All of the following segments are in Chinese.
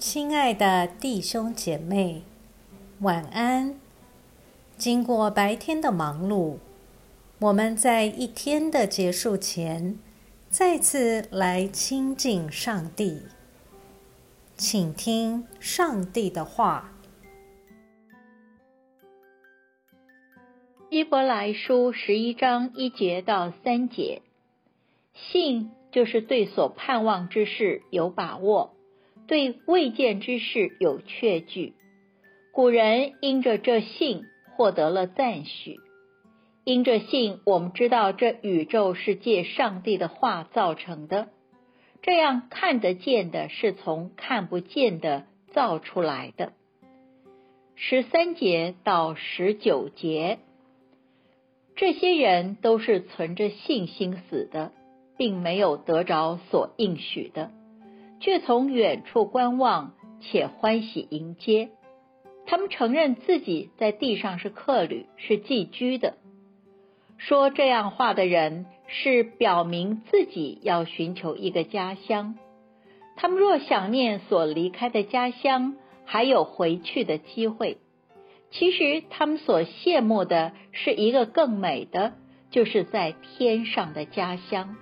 亲爱的弟兄姐妹，晚安。经过白天的忙碌，我们在一天的结束前，再次来亲近上帝，请听上帝的话。希伯来书十一章一节到三节，信就是对所盼望之事有把握，对未见之事有确据。古人因着这信获得了赞许，因着信，我们知道这宇宙是借上帝的话造成的，这样看得见的是从看不见的造出来的。十三节到十九节。这些人都是存着信心死的，并没有得着所应许的，却从远处观望，且欢喜迎接。他们承认自己在地上是客旅，是寄居的。说这样话的人，是表明自己要寻求一个家乡。他们若想念所离开的家乡，还有回去的机会。其实他们所羡慕的是一个更美的，就是在天上的家乡。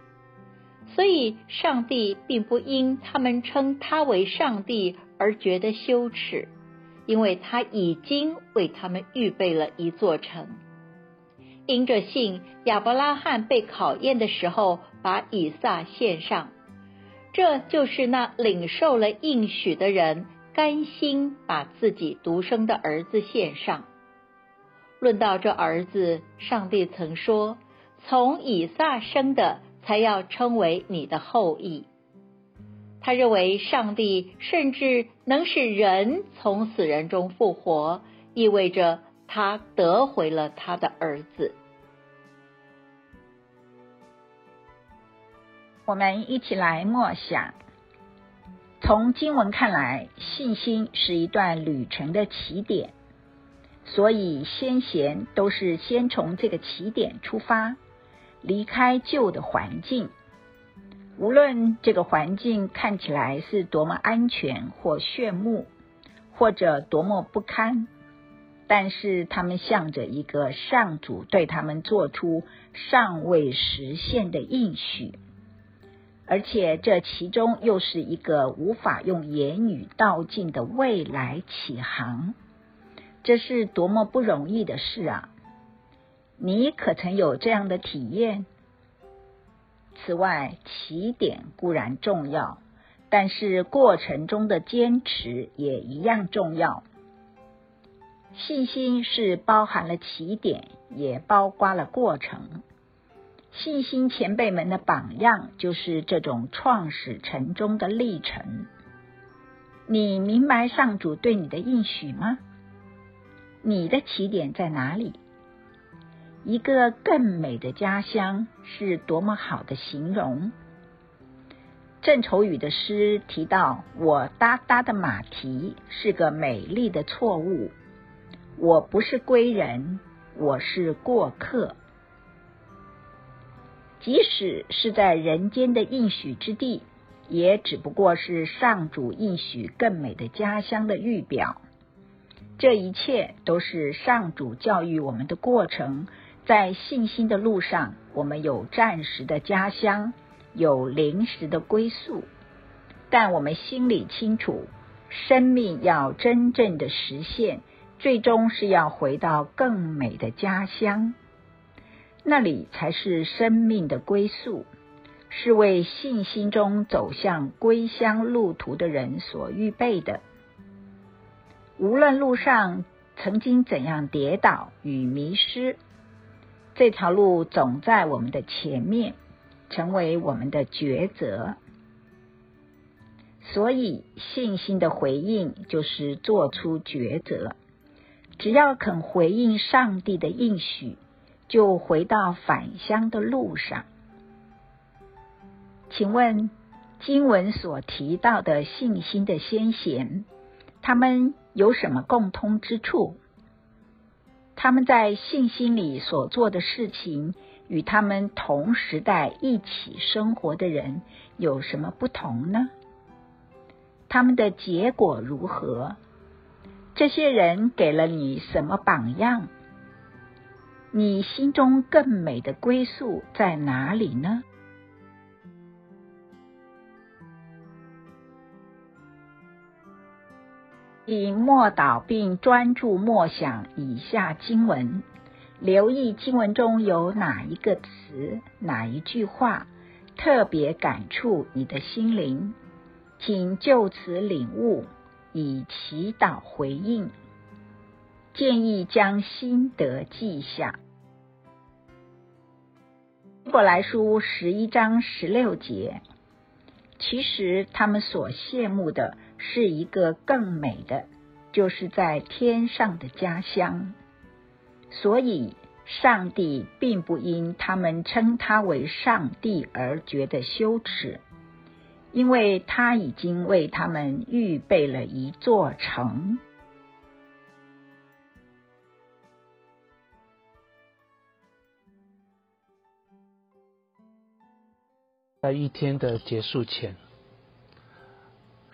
所以，上帝并不因他们称他为上帝而觉得羞耻，因为他已经为他们预备了一座城。因着信，亚伯拉罕被考验的时候，把以撒献上，这就是那领受了应许的人。甘心把自己独生的儿子献上。论到这儿子，上帝曾说：“从以撒生的，才要称为你的后裔。”他认为上帝甚至能使人从死人中复活，意味着他得回了他的儿子。我们一起来默想。从经文看来，信心是一段旅程的起点，所以先贤都是先从这个起点出发，离开旧的环境。无论这个环境看起来是多么安全或炫目，或者多么不堪，但是他们向着一个上主对他们做出尚未实现的应许。而且这其中又是一个无法用言语道尽的未来起航，这是多么不容易的事啊！你可曾有这样的体验？此外，起点固然重要，但是过程中的坚持也一样重要。信心是包含了起点，也包括了过程。信心前辈们的榜样，就是这种创始成终的历程。你明白上主对你的应许吗？你的起点在哪里？一个更美的家乡是多么好的形容！郑愁予的诗提到：“我哒哒的马蹄是个美丽的错误，我不是归人，我是过客。”即使是在人间的应许之地，也只不过是上主应许更美的家乡的预表。这一切都是上主教育我们的过程。在信心的路上，我们有暂时的家乡，有临时的归宿，但我们心里清楚，生命要真正的实现，最终是要回到更美的家乡。那里才是生命的归宿，是为信心中走向归乡路途的人所预备的。无论路上曾经怎样跌倒与迷失，这条路总在我们的前面，成为我们的抉择。所以，信心的回应就是做出抉择。只要肯回应上帝的应许。就回到返乡的路上。请问经文所提到的信心的先贤，他们有什么共通之处？他们在信心里所做的事情，与他们同时代一起生活的人有什么不同呢？他们的结果如何？这些人给了你什么榜样？你心中更美的归宿在哪里呢？以默祷并专注默想以下经文，留意经文中有哪一个词、哪一句话特别感触你的心灵，请就此领悟，以祈祷回应。建议将心得记下。希伯来书十一章十六节，其实他们所羡慕的。是一个更美的，就是在天上的家乡。所以，上帝并不因他们称他为上帝而觉得羞耻，因为他已经为他们预备了一座城。在一天的结束前。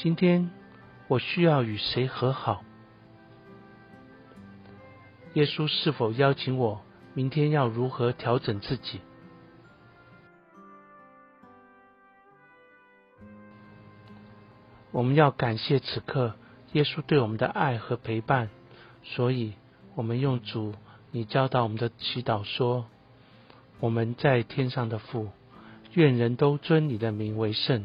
今天我需要与谁和好？耶稣是否邀请我明天要如何调整自己？我们要感谢此刻耶稣对我们的爱和陪伴，所以我们用主你教导我们的祈祷说：“我们在天上的父，愿人都尊你的名为圣。”